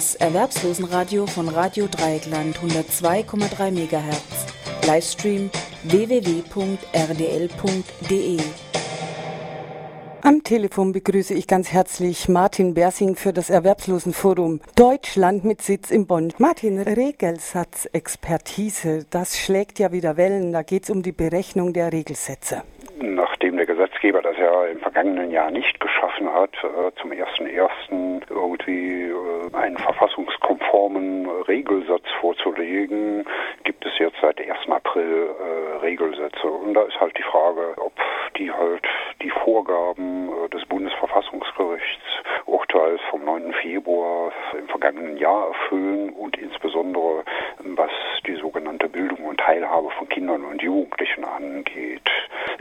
Das Erwerbslosenradio von Radio Dreieckland 102,3 MHz. Livestream www.rdl.de. Am Telefon begrüße ich ganz herzlich Martin Bersing für das Erwerbslosenforum Deutschland mit Sitz in Bonn. Martin, Regelsatzexpertise, das schlägt ja wieder Wellen. Da geht es um die Berechnung der Regelsätze. Gesetzgeber das ja im vergangenen Jahr nicht geschaffen hat, äh, zum 1.1. irgendwie äh, einen verfassungskonformen Regelsatz vorzulegen, gibt es jetzt seit 1. April äh, Regelsätze. Und da ist halt die Frage, ob die halt die Vorgaben des Bundesverfassungsgerichts Urteils vom 9. Februar im vergangenen Jahr erfüllen und insbesondere was die sogenannte Bildung und Teilhabe von Kindern und Jugendlichen angeht.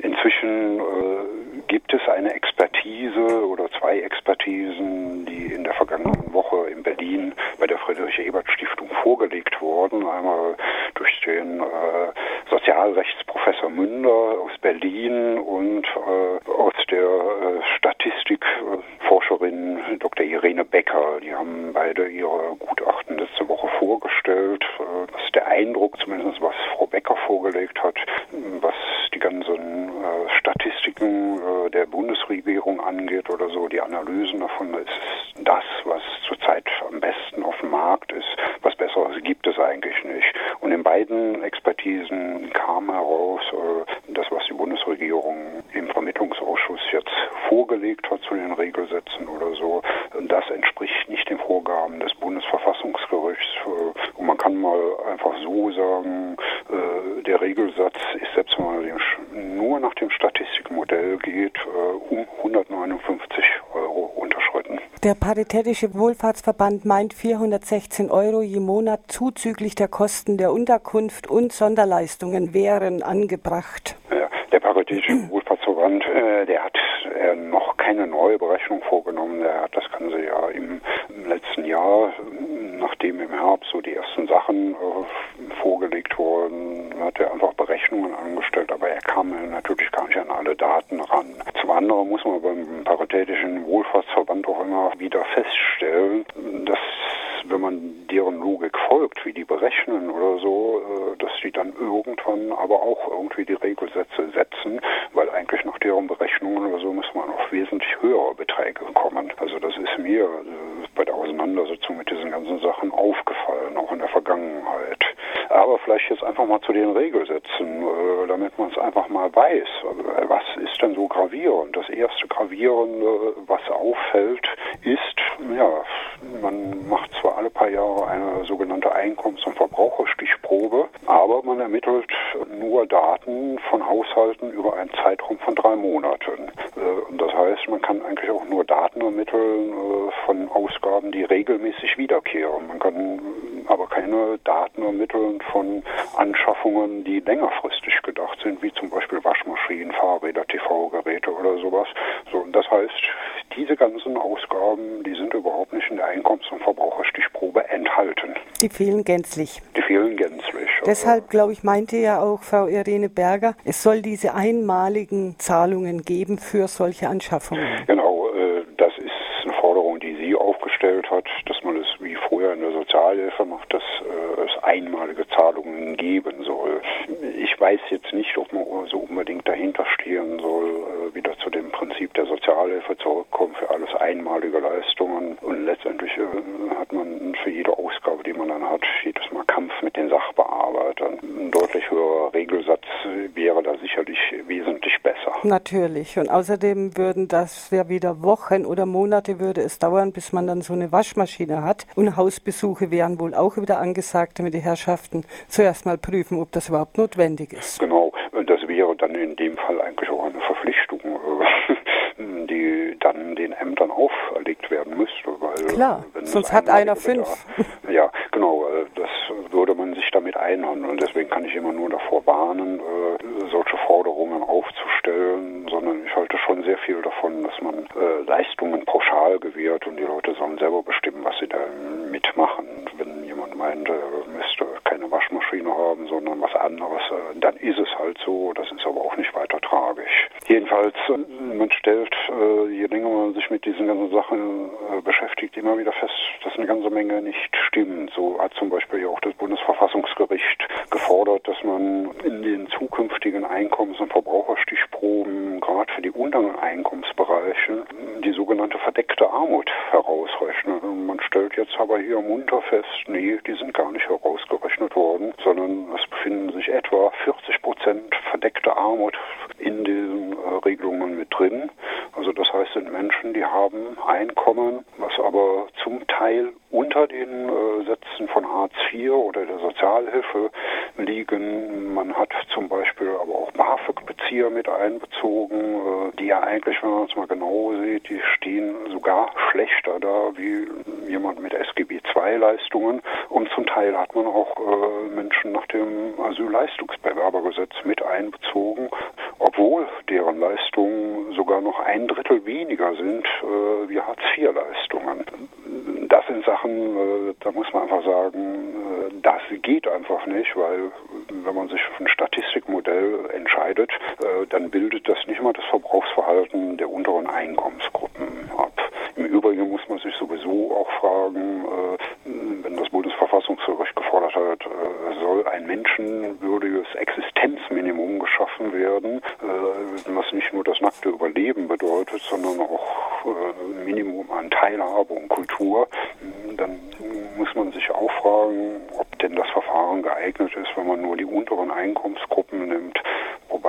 Inzwischen äh, gibt es eine Expertise oder zwei Expertisen, die in der vergangenen Woche in Berlin bei der Friedrich-Ebert-Stiftung vorgelegt wurden. Einmal durch den äh, Sozialrechtsprofessor Münder aus Berlin und äh, aus der äh, Statistikforscherin Dr. Irene Becker. Die haben beide ihre Gutachten letzte Woche vorgestellt. Äh, das ist der Eindruck, zumindest was Frau Becker vorgelegt hat, was die ganzen äh, Statistiken äh, der Bundesregierung angeht oder so, die Analysen davon, ist das, was zurzeit am besten auf dem Markt ist. Was Besseres gibt es eigentlich nicht. Und in beiden Expertisen kam heraus, äh, das, was die Bundesregierung im Vermittlungsausschuss jetzt vorgelegt hat zu den Regelsätzen oder so, das entspricht nicht den Vorgaben des Bundesverfassungsgerichts. Und man kann mal einfach so sagen, der Regelsatz ist selbst wenn man nur nach dem Statistikmodell geht, um 159 Euro unterschritten. Der Paritätische Wohlfahrtsverband meint 416 Euro je Monat zuzüglich der Kosten der Unterkunft und Sonderleistungen wären angebracht. Ja, der Paritätische Wohlfahrtsverband, äh, der hat äh, keine neue Berechnung vorgenommen. Der hat das Ganze ja im, letzten Jahr, nachdem im Herbst so die ersten Sachen äh, vorgelegt wurden, hat er einfach Berechnungen angestellt, aber er kam natürlich gar nicht an alle Daten ran. Zum anderen muss man beim Paritätischen Wohlfahrtsverband auch immer wieder feststellen, dass wenn man deren Logik folgt, wie die berechnen oder so, äh, dass die dann irgendwann aber auch irgendwie die Regelsätze setzen, weil eigentlich nach deren Berechnungen oder so muss man auf wesentlich höhere Beträge kommen. Also das ist mir äh, bei der Auseinandersetzung mit diesen ganzen Sachen aufgefallen, auch in der Vergangenheit. Aber vielleicht jetzt einfach mal zu den Regelsätzen, äh, damit man es einfach mal weiß. Was ist denn so gravierend? Das erste Gravierende, was auffällt, ist, ja, man macht zwar alle paar Jahre eine sogenannte Einkommens- und Verbraucherstichprobe, aber man ermittelt Daten von Haushalten über einen Zeitraum von drei Monaten. Äh, das heißt, man kann eigentlich auch nur Daten ermitteln äh, von Ausgaben, die regelmäßig wiederkehren. Man kann aber keine Daten ermitteln von Anschaffungen, die längerfristig gedacht sind, wie zum Beispiel Waschmaschinen, Fahrräder, TV-Geräte oder sowas. So, und das heißt, diese ganzen Ausgaben, die sind überhaupt nicht in der Einkommens- und Verbraucherstichprobe enthalten. Die fehlen gänzlich. Deshalb, glaube ich, meinte ja auch Frau Irene Berger, es soll diese einmaligen Zahlungen geben für solche Anschaffungen. Genau, äh, das ist eine Forderung, die sie aufgestellt hat, dass man es wie vorher in der Sozialhilfe macht, dass äh, es einmalige Zahlungen geben soll. Ich weiß jetzt nicht, ob man so unbedingt dahinter stehen soll, äh, wieder zu dem Prinzip der Sozialhilfe zurückkommen für alles einmalige Leistungen. Und letztendlich hat man für jede Ausgabe, die man dann hat, jedes Mal Kampf mit den Sachbearbeitern. Ein deutlich höherer Regelsatz wäre da sicherlich wesentlich besser. Natürlich. Und außerdem würden das ja wieder Wochen oder Monate würde es dauern, bis man dann so eine Waschmaschine hat. Und Hausbesuche wären wohl auch wieder angesagt, damit die Herrschaften zuerst mal prüfen, ob das überhaupt notwendig ist. Genau. Das wäre dann in dem Fall eigentlich auch eine Verpflichtung, die dann den Ämtern auferlegt werden müsste. Weil Klar, sonst hat einer fünf. Da, ja, genau. Das würde man sich damit einhandeln. Deswegen kann ich immer nur davor warnen, solche Forderungen aufzustellen, sondern ich halte schon sehr viel davon, dass man Leistungen pauschal gewährt und die Leute sollen selber bestimmen, was sie da mitmachen. Wenn jemand meint, er müsste keine Waschmaschine haben, sondern was anderes, dann ist es halt so. Das ist aber auch nicht weiter tragisch. Jedenfalls, man stellt, je länger man sich mit diesen ganzen Sachen beschäftigt, immer wieder fest, dass eine ganze Menge nicht stimmt. So hat zum Beispiel auch das Bundesverfassungsgericht gefordert, dass man in den zukünftigen Einkommens- und Verbraucherstichproben gerade für die unteren Einkommensbereiche die sogenannte verdeckte Armut herausrechnet. Und man stellt jetzt aber hier munter fest, nee, die sind gar nicht herausgerechnet worden, sondern es befinden sich etwa 40 Prozent verdeckte Armut in diesen äh, Regelungen mit drin. Also das heißt, sind Menschen, die haben Einkommen, was aber zum Teil unter den äh, Sätzen von Hartz IV oder der Sozialhilfe liegen. Man hat zum Beispiel aber auch BAföG-Bezieher mit einbezogen, äh, die ja eigentlich, wenn man es mal genau sieht, die stehen sogar schlechter da wie jemand mit SGB II-Leistungen. Und zum Teil hat man auch äh, Menschen nach dem Asylleistungsbewerbergesetz mit einbezogen, obwohl deren Sogar noch ein Drittel weniger sind äh, wie Hartz-IV-Leistungen. Das sind Sachen, äh, da muss man einfach sagen, äh, das geht einfach nicht, weil wenn man sich für ein Statistikmodell entscheidet, äh, dann bildet das nicht mal das Verbrauchsverhalten der unteren Einkommensgruppen ab. Im Übrigen muss man sich sowieso auch fragen, das Bundesverfassungsgericht gefordert hat, soll ein menschenwürdiges Existenzminimum geschaffen werden, was nicht nur das nackte Überleben bedeutet, sondern auch Minimum an Teilhabe und Kultur, dann muss man sich auch fragen, ob denn das Verfahren geeignet ist, wenn man nur die unteren Einkommensgruppen nimmt,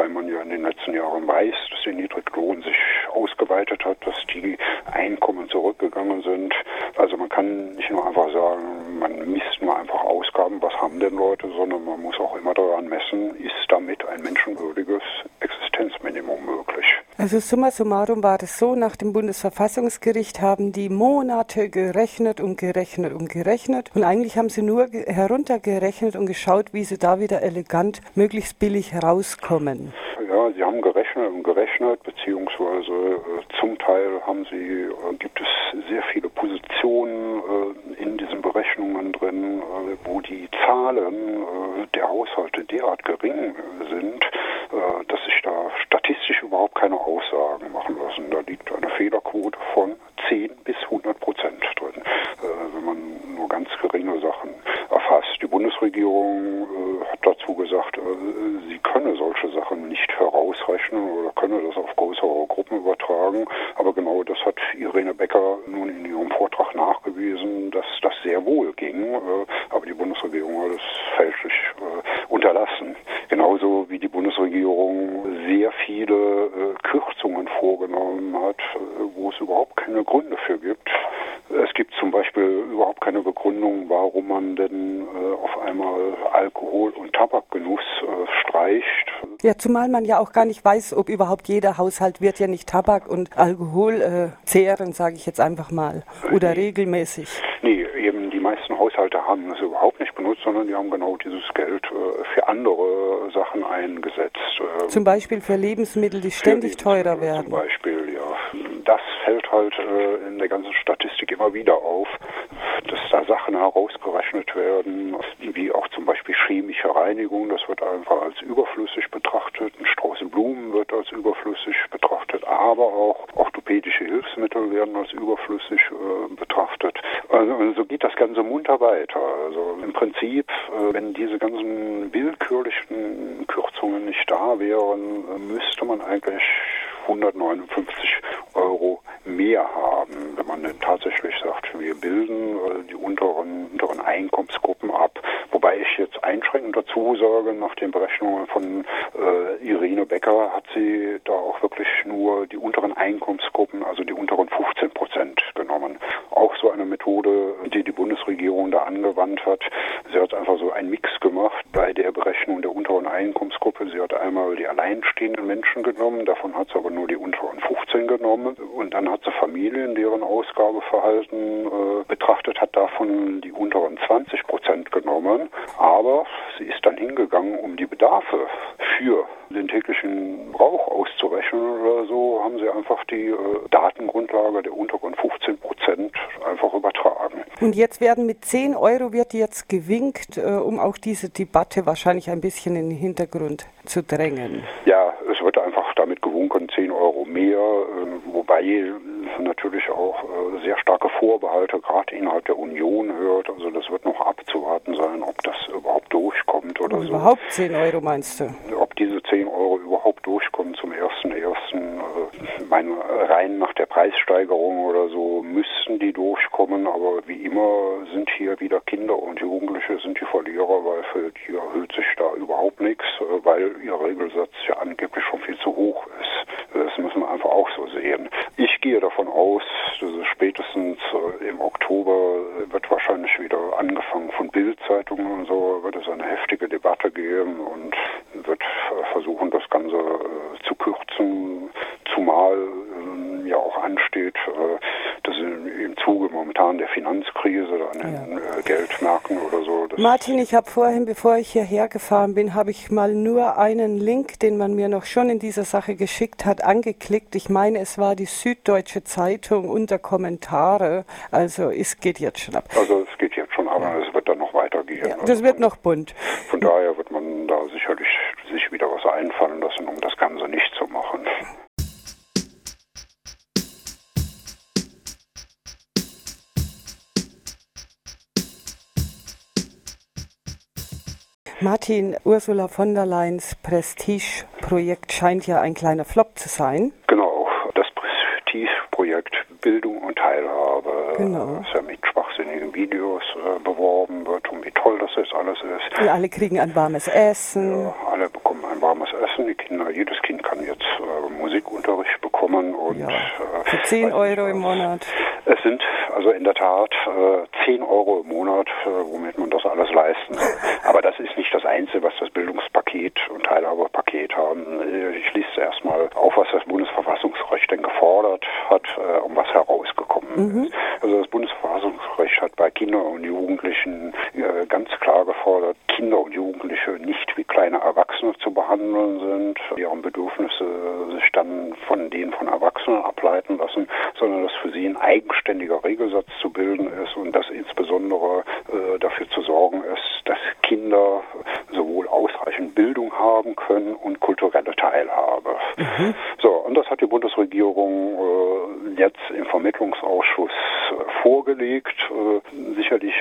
wobei man ja in den letzten Jahren weiß, dass der Niedriglohn sich ausgeweitet hat, dass die Einkommen zurückgegangen sind. Also man kann nicht nur einfach sagen, man misst nur einfach Ausgaben, was haben denn Leute, sondern man muss auch immer daran messen, ist damit ein menschenwürdiges Existenzminimum möglich. Also summa summarum war es so, nach dem Bundesverfassungsgericht haben die Monate gerechnet und gerechnet und gerechnet und eigentlich haben sie nur heruntergerechnet und geschaut, wie sie da wieder elegant möglichst billig herauskommen. Ja, sie haben gerechnet und gerechnet, beziehungsweise äh, zum Teil haben sie, äh, gibt es sehr viele Positionen äh, in diesen Berechnungen drin, äh, wo die Zahlen äh, der Haushalte derart gering sind, äh, dass sich da überhaupt keine Aussagen machen lassen. Da liegt eine Fehlerquote von 10 bis 100 Prozent drin, wenn man nur ganz geringe Sachen erfasst. Die Bundesregierung hat dazu gesagt, sie könne solche Sachen nicht herausrechnen oder könne das auf größere Gruppen übertragen. Aber genau das hat Irene Becker nun in ihrem Vortrag nachgewiesen, dass das sehr wohl ging. Aber die Bundesregierung hat es fälschlich unterlassen. Genauso wie die Bundesregierung sehr viele äh, Kürzungen vorgenommen hat, äh, wo es überhaupt keine Gründe für gibt. Es gibt zum Beispiel überhaupt keine Begründung, warum man denn äh, auf einmal Alkohol- und Tabakgenuss streicht. Ja, zumal man ja auch gar nicht weiß, ob überhaupt jeder Haushalt wird ja nicht Tabak und Alkohol äh, zehren, sage ich jetzt einfach mal, oder nee. regelmäßig. Nee, eben die meisten Haushalte haben es überhaupt nicht benutzt, sondern die haben genau dieses Geld äh, für andere Sachen eingesetzt. Ähm, zum Beispiel für Lebensmittel, die ständig teurer werden. Zum Beispiel, ja. Das fällt halt äh, in der ganzen Statistik immer wieder auf, dass da Sachen herausgerechnet werden, wie auch zum Beispiel chemische Reinigung, das wird einfach als überflüssig betrachtet, ein Strauß Blumen wird als überflüssig betrachtet, aber auch orthopädische Hilfsmittel werden als überflüssig äh, betrachtet. Also, so geht das Ganze munter weiter. Also im Prinzip, äh, wenn diese ganzen willkürlichen Kürzungen nicht da wären, äh, müsste man eigentlich 159 Euro mehr haben, wenn man denn tatsächlich sagt, wir bilden äh, die unteren, unteren Einkommensgruppen ab. Wobei ich jetzt einschränkend dazu sage, nach den Berechnungen von äh, Irene Becker hat sie da auch wirklich nur die unteren Einkommensgruppen, also die unteren 15 Prozent genommen. Auch so eine Methode, die die Bundesregierung da angewandt hat. Sie hat einfach so einen Mix gemacht bei der Berechnung der unteren Einkommensgruppe. Sie hat einmal die alleinstehenden Menschen genommen, davon hat sie aber nur die unteren 15 genommen und dann hat sie Familien, deren Ausgabeverhalten äh, betrachtet hat, davon die unteren 20 Prozent genommen. Aber sie ist dann hingegangen, um die Bedarfe für den täglichen Brauch auszurechnen oder so, haben sie einfach die äh, Datengrundlage der unteren 15 Prozent einfach übertragen. Und jetzt werden mit 10 Euro wird jetzt gewinkt, äh, um auch diese Debatte wahrscheinlich ein bisschen in den Hintergrund zu drängen. Ja, es wird einfach damit gewunken, 10 Euro mehr mehr, äh, wobei natürlich auch äh, sehr starke Vorbehalte gerade innerhalb der Union hört. Also das wird noch abzuwarten sein, ob das überhaupt durchkommt oder Und so. Überhaupt 10 Euro meinst du? Ob diese 10 Euro überhaupt durchkommen zum 1.1. Ich meine, rein nach der Preissteigerung oder so müssten die durchkommen, aber wie immer sind hier wieder Kinder und Jugendliche sind die Verlierer, weil für die erhöht sich da überhaupt nichts, äh, weil ihr Regelsatz ja angeblich schon viel zu hoch ist. Das müssen wir einfach auch so sehen. Ich gehe davon aus, dass es spätestens äh, im Oktober äh, wird wahrscheinlich wieder angefangen von Bildzeitungen und so, wird es eine heftige Debatte geben und wird äh, versuchen, das Ganze äh, zu kürzen, zumal äh, ja auch ansteht, äh, dass in, im Zuge momentan der Finanzkrise an den äh, Geldmärkten oder so. Das Martin, ich habe vorhin, bevor ich hierher gefahren bin, habe ich mal nur einen Link, den man mir noch schon in dieser Sache geschickt hat, angeklickt. Ich meine, es war die Süddeutsche Zeitung unter Kommentare. Also es geht jetzt schon ab. also es geht jetzt schon, aber es wird dann noch weitergehen. Ja, Also das wird von- noch bunt. Von daher wird man da sicherlich sich wieder was einfallen lassen, um das Ganze nicht zu machen. Martin, Ursula von der Leyen's Prestige-Projekt scheint ja ein kleiner Flop zu sein. Genau, Bildung und Teilhabe, Genau. das ja mit schwachsinnigen Videos äh, beworben wird und wie toll das jetzt alles ist. Und alle kriegen ein warmes Essen. Ja, alle bekommen ein warmes Essen, die Kinder, jedes Kind kann jetzt äh, Musikunterricht bekommen und Ja, äh, für 10 weiß Euro im was. Monat. Es sind also in der Tat äh, 10 Euro im Monat, äh, womit man das alles leisten kann. Aber das ist nicht das Einzige, was das Bildungspaket und Teilhabepaket haben. Äh, Ich lese zuerst mal auf, was das Bundesverfassungsrecht denn gefordert hat, äh, um was herausgekommen ist. Also das Bundesverfassungsrecht hat bei Kindern und Jugendlichen äh, ganz klar gefordert, Kinder und Jugendliche nicht wie kleine Erwachsene zu behandeln sind, deren Bedürfnisse sich dann von denen von Erwachsenen ableiten lassen, sondern dass für sie ein eigenständiger Regelsatz zu bilden ist und dass insbesondere äh, dafür zu sorgen ist, dass Kinder sowohl ausreichend Bildung haben können und kulturelle Teilhabe. So, und das hat die Bundesregierung äh, jetzt im Vermittlungsausschuss äh, vorgelegt. Äh, sicherlich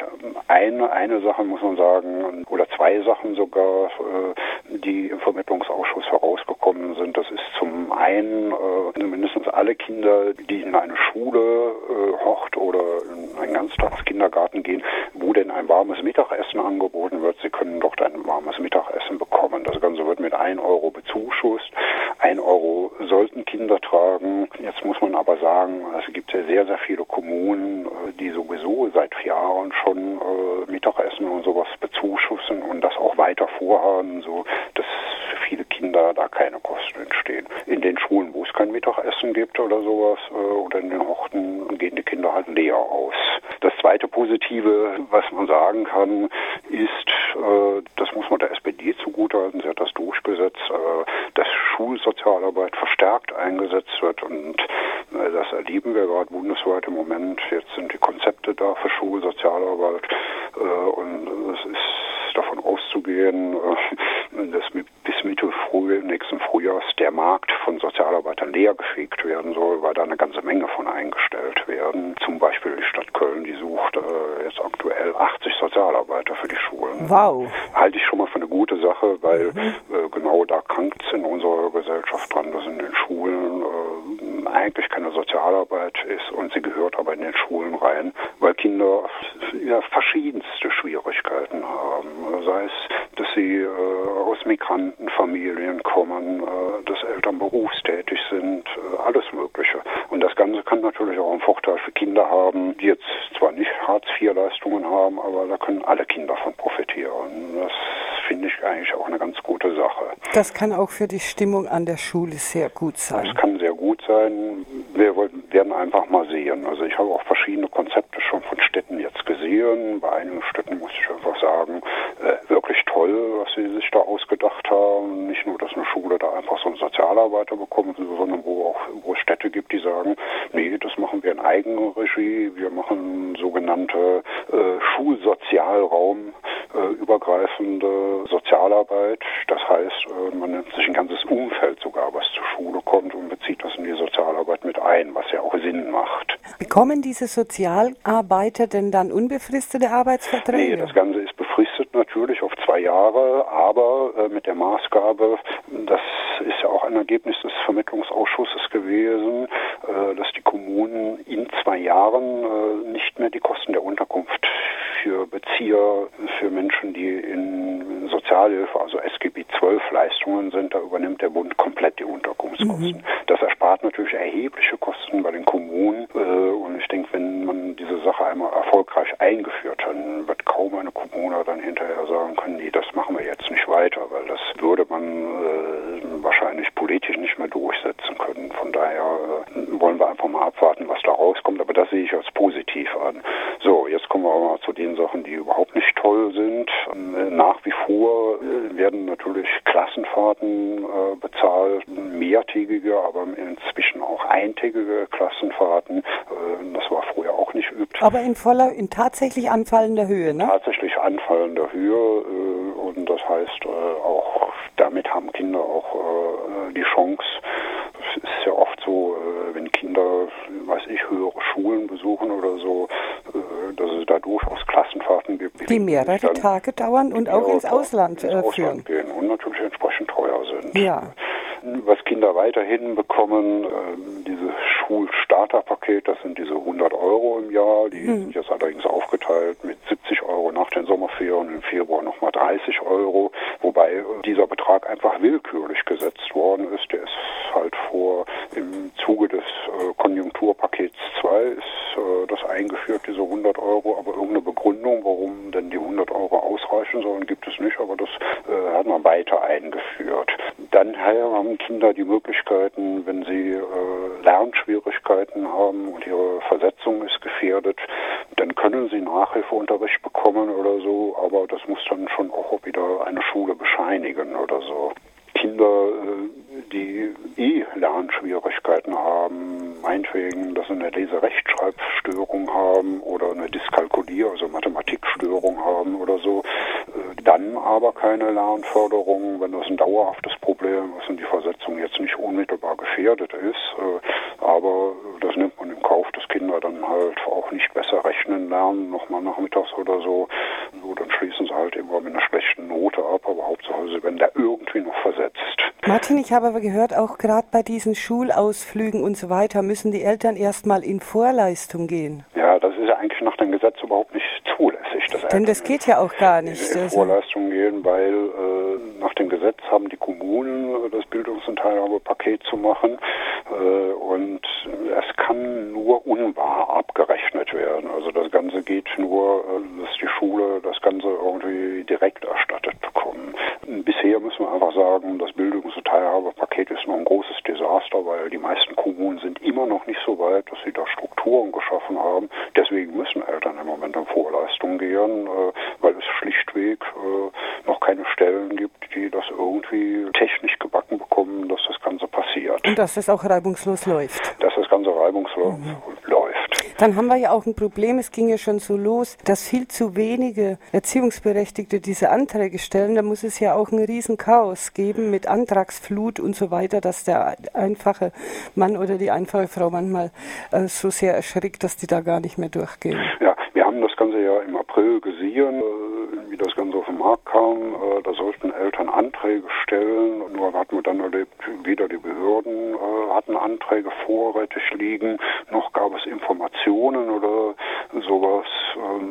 eine, eine Sache muss man sagen, oder zwei Sachen sogar, äh, die im Vermittlungsausschuss herausgekommen sind. Das ist zum einen äh, mindestens alle Kinder, die in eine Schule, äh, Hort oder in einen Ganztagskindergarten gehen, wo denn ein warmes Mittagessen angeboten wird. Sie können dort ein warmes Mittagessen bekommen. Das Ganze wird mit 1 Euro bezuschusst. 1 Euro sollten Kinder tragen. Jetzt muss man aber sagen, es gibt ja sehr, sehr viele Kommunen, äh, die sowieso seit Jahren schon äh, Mittagessen und sowas bezuschussen und das auch weiter vorhaben, so dass für viele Kinder da keine Kosten entstehen. In den Schulen, wo es kein Oder sowas, äh, oder in den Horten gehen die Kinder halt leer aus. Das zweite Positive, was man sagen kann, ist, äh, das muss man der SPD zugutehalten, sie hat das durchgesetzt, äh, dass Schulsozialarbeit verstärkt eingesetzt wird und das erleben wir gerade bundesweit im Moment. Jetzt sind die Konzepte da für Schulsozialarbeit und es ist davon auszugehen, dass bis Mitte Früh, nächsten Frühjahrs der Markt von Sozialarbeitern leer gefegt werden soll, weil da eine ganze Menge von eingestellt werden. Zum Beispiel die Stadt Köln, die sucht äh, jetzt aktuell 80 Sozialarbeiter für die Schulen. Wow. Halte ich schon mal für eine gute Sache, weil äh, genau da krankt es in unserer Gesellschaft dran, dass in den Schulen äh, eigentlich keine Sozialarbeit ist und sie gehört aber in den Schulen rein, weil Kinder ja, verschiedenste Schwierigkeiten haben. Sei es, dass sie äh, aus Migrantenfamilien kommen, äh, dass Eltern berufstätig sind, äh, alles Mögliche. Und das Ganze kann natürlich auch einen Vorteil für Kinder haben, die jetzt zwar nicht Hartz-IV-Leistungen haben, aber da können alle Kinder von profitieren. Das finde ich eigentlich auch eine ganz gute Sache. Das kann auch für die Stimmung an der Schule sehr gut Das sein. kann sehr gut sein. Wir werden einfach mal sehen. Also ich habe auch verschiedene Konzepte schon von Städten jetzt gesehen. Bei einigen Städten muss ich einfach sagen, äh, toll, was sie sich da ausgedacht haben. Nicht nur, dass eine Schule da einfach so einen Sozialarbeiter bekommt, sondern wo auch wo es Städte gibt, die sagen, nee, das machen wir in Eigenregie. Wir machen sogenannte äh, Schulsozialraum. übergreifende Sozialarbeit. Das heißt, man nimmt sich ein ganzes Umfeld sogar, was zur Schule kommt und bezieht das in die Sozialarbeit mit ein, was ja auch Sinn macht. Bekommen diese Sozialarbeiter denn dann unbefristete Arbeitsverträge? Nee, das Ganze ist befristet natürlich zwei Jahre, aber äh, mit der Maßgabe, das ist ja auch ein Ergebnis des Vermittlungsausschusses gewesen, äh, dass die Kommunen in zwei Jahren äh, nicht mehr die Kosten der Unterkunft für Bezieher, für Menschen, die in Sozialhilfe, also SGB 12 Leistungen sind, da übernimmt der Bund komplett die Unterkunftskosten. Mhm. Das erspart natürlich erhebliche Kosten bei den Kommunen äh, und ich denke, wenn man diese Sache einmal erfolgreich eingeführt hat, wird kaum eine Kommune dann hinterher sagen können, nee, das machen wir jetzt nicht weiter, weil das würde man äh, wahrscheinlich politisch nicht mehr durchsetzen können. Von daher äh, wollen wir einfach mal abwarten, was da rauskommt, aber das sehe ich als positiv an. So, jetzt kommen wir aber mal zu den Sachen, die überhaupt nicht toll sind. Ähm, nach wie vor äh, werden natürlich Klassenfahrten äh, bezahlt, mehrtägige, aber inzwischen auch eintägige Klassenfahrten. Äh, das war früher auch nicht üblich. Aber in voller, in tatsächlich anfallender Höhe, ne? Tatsächlich anfallender Höhe und das heißt auch, damit haben Kinder auch die Chance, ist ja oft so, wenn Kinder, weiß ich, höhere Schulen besuchen oder so, dass es da durchaus Klassenfahrten gibt. Die mehrere Tage dauern und auch ins Ausland, ins Ausland führen. gehen und natürlich entsprechend teuer sind. Ja. Was Kinder weiterhin bekommen, äh, dieses Schulstarterpaket, das sind diese 100 Euro im Jahr, die hm. sind jetzt allerdings aufgeteilt mit 70 Euro nach den Sommerferien, im Februar nochmal 30 Euro, wobei dieser Betrag einfach willkürlich gesetzt worden ist. Der ist halt vor, im Zuge des äh, Konjunkturpakets 2 ist äh, das eingeführt, diese 100 Euro, aber irgendeine Begründung, warum denn die 100 Euro ausreichen sollen, gibt es nicht, aber das äh, hat man weiter eingeführt. Dann haben Kinder die Möglichkeiten, wenn sie äh, Lernschwierigkeiten haben und ihre Versetzung ist gefährdet, dann können sie Nachhilfeunterricht bekommen oder so, aber das muss dann schon auch wieder eine Schule bescheinigen oder so. Kinder, äh, die eh Lernschwierigkeiten haben, meinetwegen, dass sie eine Leserechtschreibstörung haben oder eine Dyskalkulier, also Mathematikstörung haben oder so, dann aber keine Lernförderung, wenn das ein dauerhaftes Problem ist und die Versetzung jetzt nicht unmittelbar gefährdet ist. Äh, aber das nimmt man in Kauf, dass Kinder dann halt auch nicht besser rechnen lernen, nochmal nachmittags oder so. so. Schließen sie halt immer mit einer schlechten Note ab, aber Hauptsache sie werden da irgendwie noch versetzt. Martin, ich habe aber gehört, auch gerade bei diesen Schulausflügen und so weiter müssen die Eltern erstmal in Vorleistung gehen. Ja, das ist ja eigentlich nach dem Gesetz überhaupt nicht zulässig. Das Denn das geht ja auch gar nicht. In Vorleistung gehen, weil äh, nach dem Gesetz haben die Kommunen das Bildungs- und Teilhabepaket zu machen äh, und es kann nur unwahr abgerechnet werden. Also das Ganze geht nur, äh, dass die Schule das Ganze irgendwie direkt erstattet bekommen. Bisher müssen wir einfach sagen, das Bildungs- und Teilhabepaket ist noch ein großes Desaster, weil die meisten Kommunen sind immer noch nicht so weit, dass sie da Strukturen geschaffen haben. Deswegen müssen Eltern im Moment in Vorleistung gehen, äh, weil es schlichtweg äh, noch keine Stellen gibt, die das irgendwie technisch gebacken bekommen, dass das Ganze passiert. Und dass das auch reibungslos läuft. Das. Läuft. Dann haben wir ja auch ein Problem, es ging ja schon so los, dass viel zu wenige Erziehungsberechtigte diese Anträge stellen. Da muss es ja auch ein Riesenchaos geben mit Antragsflut und so weiter, dass der einfache Mann oder die einfache Frau manchmal äh, so sehr erschrickt, dass die da gar nicht mehr durchgehen. Ja, wir haben das Ganze ja im April gesehen, äh, wie das Ganze auf den Markt kam. Äh, da sollten Eltern Anträge stellen. Nur hatten wir dann erlebt, weder die Behörden äh, hatten Anträge vorrätig liegen, noch gab es Informationen oder sowas.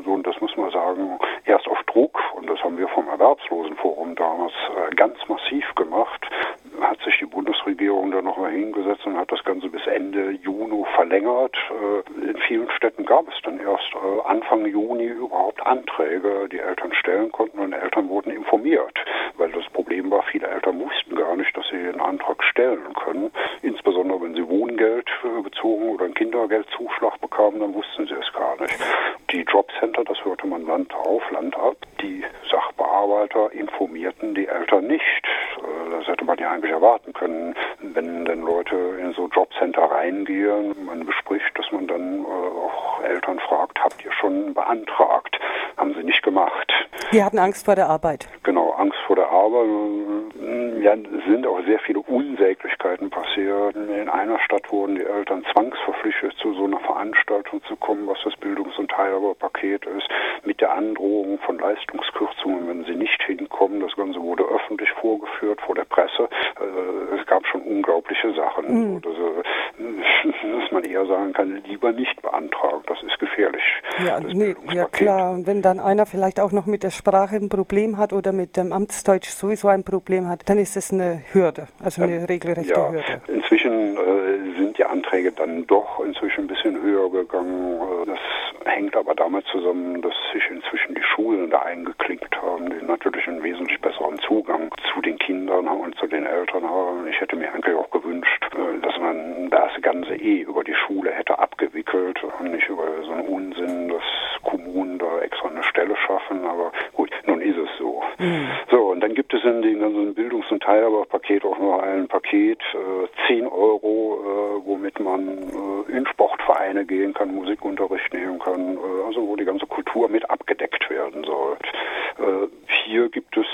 Und das muss man sagen, erst auf Druck, und das haben wir vom Erwerbslosenforum damals ganz massiv gemacht, hat sich die Bundesregierung dann nochmal hingesetzt und hat das Ganze bis Ende Juni verlängert. In vielen Städten gab es dann erst Anfang Juni überhaupt Anträge, die Eltern stellen konnten und Eltern wurden informiert, weil das Problem war, viele Eltern wussten gar nicht, dass sie den Antrag stellen können. Insbesondere wenn sie Wohngeld bezogen oder einen Kindergeldzuschlag bekamen, dann wussten sie es gar nicht. Die Jobcenter, das hörte man Land auf, Land ab. Die Sachbearbeiter informierten die Eltern nicht. Das hätte man ja eigentlich erwarten können, wenn denn Leute in so Jobcenter reingehen, man bespricht, dass man dann äh, auch Eltern fragt, habt ihr schon beantragt? Haben sie nicht gemacht. Die hatten Angst vor der Arbeit. Genau, Angst vor der Arbeit. Ja, sind auch sehr viele Unsäglichkeiten passiert. In einer Stadt wurden die Eltern zwangsverpflichtet, zu so einer Veranstaltung zu kommen, was das Bildungs- und Teilhaberpaket ist, mit der Androhung von Leistungskürzungen, wenn sie nicht hinkommen. Das Ganze wurde öffentlich vorgeführt vor der Presse. Also, es gab schon unglaubliche Sachen. Mhm. Also, dass man eher sagen kann, lieber nicht beantragen. Das ist gefährlich. Ja, nee, ja klar. Und wenn dann einer vielleicht auch noch mit der Sprache ein Problem hat oder mit dem Amtsdeutsch sowieso ein Problem hat, dann ist es eine Hürde, also eine regelrechte ja, Hürde. Inzwischen äh, sind die Anträge dann doch inzwischen ein bisschen höher gegangen. Äh, das hängt aber damit zusammen, dass sich inzwischen die Schulen da eingeklinkt haben, die natürlich einen wesentlich besseren Zugang zu den Kindern und zu den Eltern haben. Ich hätte mir eigentlich auch gewünscht, äh, dass man das Ganze eh über die Schule hätte abgewickelt und nicht über so einen Unsinn, dass Kommunen da extra eine Stelle schaffen. Aber gut, nun ist es so. Mhm. So, und dann gibt es in dem ganzen Bildungs- und Teilhaberpaket auch noch ein Paket, äh, 10 Euro, äh, womit man äh, in Sportvereine gehen kann, Musikunterricht nehmen kann, äh, also wo die ganze Kultur mit abgedeckt werden soll. Äh, hier gibt es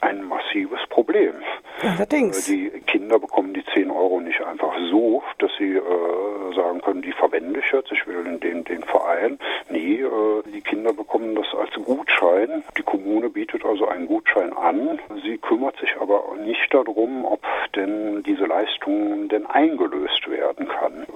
ein massives Problem. Allerdings. Äh, die Kinder bekommen die 10 Euro nicht einfach so, dass sie äh, sagen können, die verwende ich jetzt, ich will in den, den Verein. Nee, äh, die Kinder bekommen das als Gutschein. Die Kommune bietet also einen Gutschein an. Sie kümmert sich aber nicht darum, ob denn diese Leistung denn eingelöst werden kann.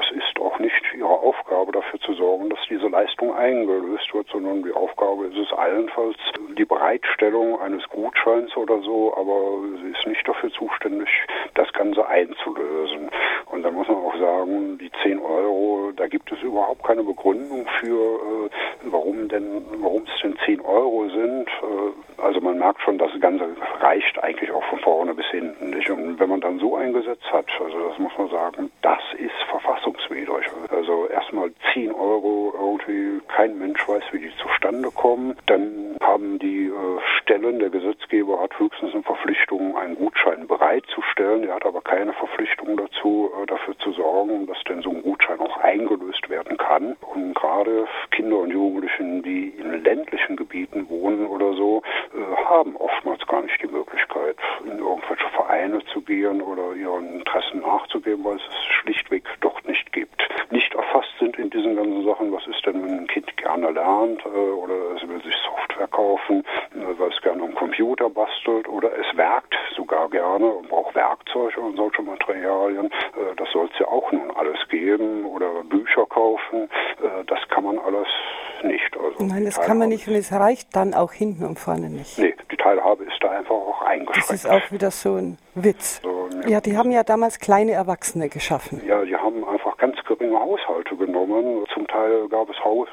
Es ist auch nicht ihre Aufgabe, dafür zu sorgen, dass diese Leistung eingelöst wird, sondern die Aufgabe ist es allenfalls die Bereitstellung eines Gutscheins oder so, aber sie ist nicht dafür zuständig, das Ganze einzulösen. Und da muss man auch sagen, die 10 Euro, da gibt es überhaupt keine Begründung für, äh, warum denn, warum es denn 10 Euro sind. Äh, also man merkt schon, das Ganze reicht eigentlich auch von vorne bis hinten nicht. Und wenn man dann so eingesetzt hat, also das muss man sagen, das ist verfassungswidrig. Also erstmal 10 Euro irgendwie, kein Mensch weiß, wie die zustande kommen. Dann haben die äh, Stellen, der Gesetzgeber hat höchstens eine Verpflichtung, einen Gutschein bereitzustellen. Er hat aber keine Verpflichtung dazu, äh, dafür zu sorgen, dass denn so ein Gutschein auch eingelöst werden kann. Und gerade Kinder und Jugendlichen, die in ländlichen Gebieten wohnen oder so, äh, haben oftmals gar nicht die Möglichkeit, in irgendwelche Vereine zu gehen oder ihren Interessen nachzugeben, weil es es schlichtweg doch nicht gibt. Nicht erfasst sind in diesen ganzen Sachen, was ist denn, wenn ein Kind gerne lernt äh, oder es will sich Software kaufen, äh, weil es gerne am Computer bastelt oder es werkt sogar gerne und braucht Werkzeuge und solche Materialien. Äh, das soll es ja auch nun alles geben oder Bücher kaufen. Das kann man alles nicht. Also Nein, das kann man nicht und es reicht dann auch hinten und vorne nicht. Nee, die Teilhabe ist da einfach auch eingeschränkt. Das ist auch wieder so ein Witz. So, ja. ja, die haben ja damals kleine Erwachsene geschaffen. Ja, die haben einfach ganz geringe Haushalte genommen. Zum Teil gab es Haus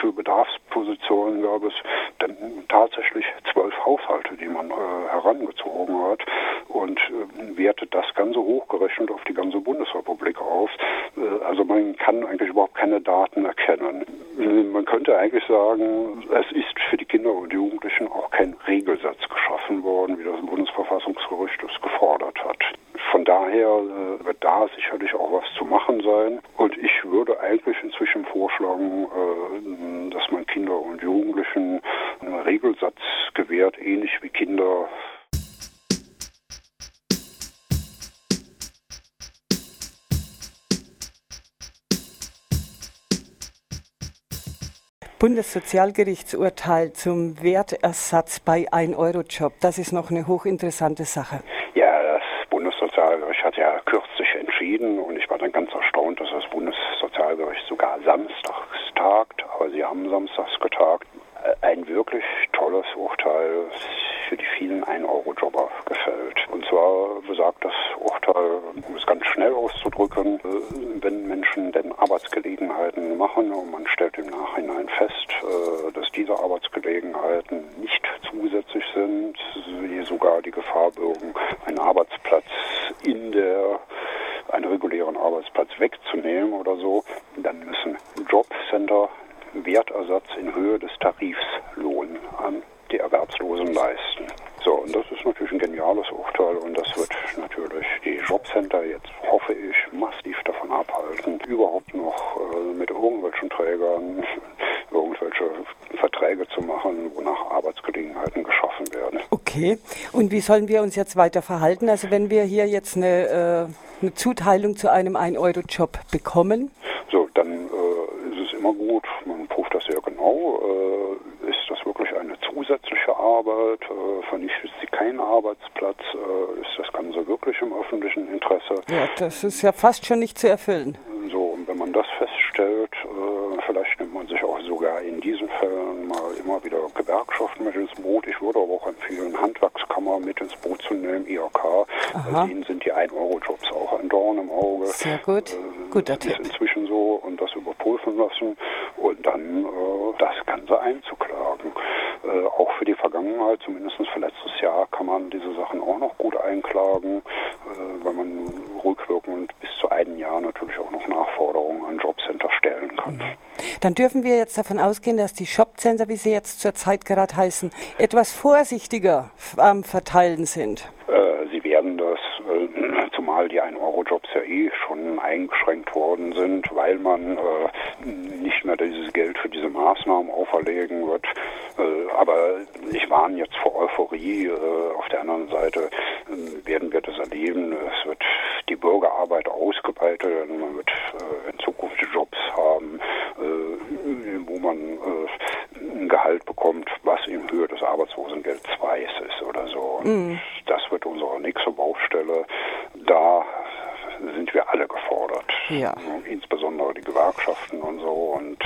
für Bedarfspositionen gab es dann tatsächlich zwölf Haushalte, die man äh, herangezogen hat und äh, wertet das Ganze hochgerechnet auf die ganze Bundesrepublik aus. Äh, also man kann eigentlich überhaupt keine Daten erkennen. Man könnte eigentlich sagen, es ist für die Kinder und Jugendlichen auch kein Regelsatz geschaffen worden, wie das Bundesverfassungsgericht es gefordert hat. Von daher äh, wird da sicherlich auch was zu machen sein. Und ich würde eigentlich inzwischen vorschlagen, äh, dass man Kinder und Jugendlichen einen Regelsatz gewährt, ähnlich wie Kinder Bundessozialgerichtsurteil zum Wertersatz bei 1-Euro-Job. Das ist noch eine hochinteressante Sache. Ja, das Bundessozialgericht hat ja kürzlich entschieden und ich war dann ganz erstaunt, dass das Bundessozialgericht sogar samstags tagt, aber sie haben samstags getagt. Ein wirklich tolles Urteil für die vielen 1-Euro-Jobber gefällt. Und zwar besagt das Urteil, um es ganz schnell auszudrücken, äh, wenn Menschen denn Arbeitsgelegenheiten machen und man stellt im Nachhinein fest, äh, dass diese Arbeitsgelegenheiten nicht zusätzlich sind, sie sogar die Gefahr bürgen, einen Arbeitsplatz in der einen regulären Arbeitsplatz wegzunehmen oder so, dann müssen Jobcenter Wertersatz in Höhe des Tarifslohn an die Erwerbslosen leisten. So, und das ist natürlich ein geniales Urteil und das wird natürlich die Jobcenter jetzt, hoffe ich, massiv davon abhalten, überhaupt noch äh, mit irgendwelchen Trägern irgendwelche Verträge zu machen, wonach Arbeitsgelegenheiten Okay. Und wie sollen wir uns jetzt weiter verhalten? Also wenn wir hier jetzt eine, äh, eine Zuteilung zu einem 1-Euro-Job bekommen? So, dann äh, ist es immer gut, man prüft das sehr genau. Äh, ist das wirklich eine zusätzliche Arbeit? Äh, vernichtet sie keinen Arbeitsplatz? Äh, ist das Ganze wirklich im öffentlichen Interesse? Ja, das ist ja fast schon nicht zu erfüllen. So, und wenn man das feststellt, äh, vielleicht nimmt man sich auch sogar in diesen Fällen mal immer wieder Gewerkschaften mit ins Boot. Ich würde aber auch empfehlen, Handwerkskammer mit ins Boot zu nehmen, IHK. Bei denen sind die 1-Euro-Jobs auch ein Dorn im Auge. Sehr gut. Äh, Guter ist Tipp. inzwischen so und das überprüfen lassen und dann äh, das Ganze einzuklagen. Äh, auch für die Vergangenheit, zumindest für letztes Jahr, kann man diese Sachen auch noch gut einklagen, äh, weil man rückwirkend bis zu einem Jahr natürlich auch noch Nachforderungen an Jobcenter stellen kann. Dann dürfen wir jetzt davon ausgehen, dass die Shopcenter, wie sie jetzt zurzeit gerade heißen, etwas vorsichtiger am Verteilen sind. Äh, sie werden das, äh, zumal die 1-Euro-Jobs ja eh schon eingeschränkt worden sind, weil man äh, nicht mehr dieses Geld für diese Maßnahmen auferlegen wird. Äh, aber ich warne jetzt vor Euphorie. Äh, auf der anderen Seite äh, werden wir das erleben. Es wird die Bürgerarbeit ausgeweitet. Man wird in Zukunft Jobs haben, äh, wo man äh, ein Gehalt bekommt, was in Höhe des Arbeitslosengelds 2 ist Und das wird unsere nächste Baustelle. Da sind wir alle gefordert. Ja. Insbesondere die Gewerkschaften und so. Und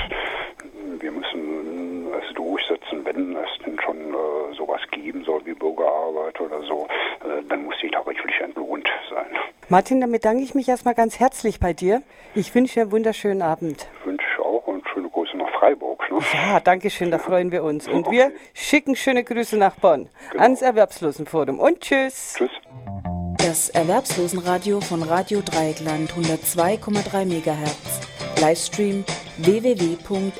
wir müssen es durchsetzen, wenn es denn schon äh, sowas geben soll wie Bürgerarbeit oder so, äh, dann muss sie tariflich entlohnt sein. Martin, dann bedanke ich mich erstmal ganz herzlich bei dir. Ich wünsche dir einen wunderschönen Abend. Wünsche ich auch und schöne Grüße nach Freiburg. Ne? Ja, danke schön, da freuen wir uns. Und wir schicken schöne Grüße nach Bonn ans Erwerbslosenforum. Und tschüss. Tschüss. Das Erwerbslosenradio von Radio Dreieckland 102,3 MHz. Livestream www.rdl.de